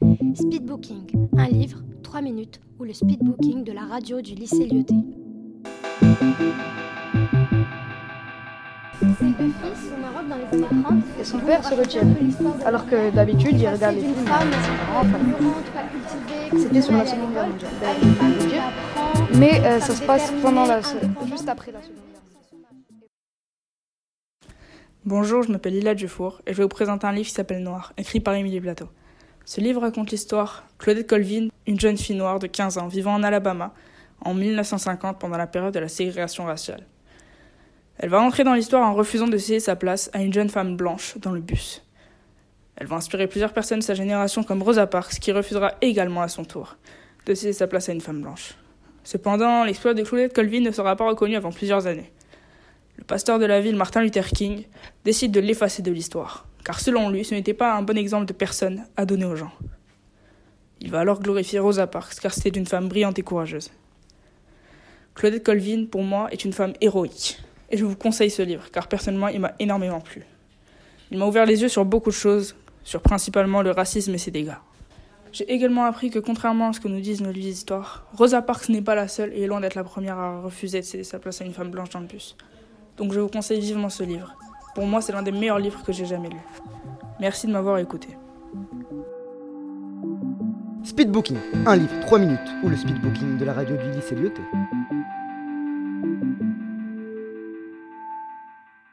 Speedbooking, un livre, 3 minutes, ou le speedbooking de la radio du lycée Lyoté. Et son père se retient. Alors que d'habitude, il regarde les films. C'était sur la Seconde Guerre mondiale. Mais euh, ça se passe pendant la, juste après la Seconde Guerre mondiale. Bonjour, je m'appelle Lila Dufour et je vais vous présenter un livre qui s'appelle Noir, écrit par Émilie Plateau. Ce livre raconte l'histoire Claudette Colvin, une jeune fille noire de 15 ans vivant en Alabama en 1950 pendant la période de la ségrégation raciale. Elle va entrer dans l'histoire en refusant de céder sa place à une jeune femme blanche dans le bus. Elle va inspirer plusieurs personnes de sa génération comme Rosa Parks qui refusera également à son tour de céder sa place à une femme blanche. Cependant, l'exploit de Claudette Colvin ne sera pas reconnu avant plusieurs années. Le pasteur de la ville, Martin Luther King, décide de l'effacer de l'histoire, car selon lui, ce n'était pas un bon exemple de personne à donner aux gens. Il va alors glorifier Rosa Parks, car c'était une femme brillante et courageuse. Claudette Colvin, pour moi, est une femme héroïque, et je vous conseille ce livre, car personnellement, il m'a énormément plu. Il m'a ouvert les yeux sur beaucoup de choses, sur principalement le racisme et ses dégâts. J'ai également appris que contrairement à ce que nous disent nos livres d'histoire, Rosa Parks n'est pas la seule et est loin d'être la première à refuser de céder sa place à une femme blanche dans le bus. Donc je vous conseille vivement ce livre. Pour moi, c'est l'un des meilleurs livres que j'ai jamais lu. Merci de m'avoir écouté. Speedbooking, un livre, 3 minutes, ou le speedbooking de la radio du lycée Lyoté.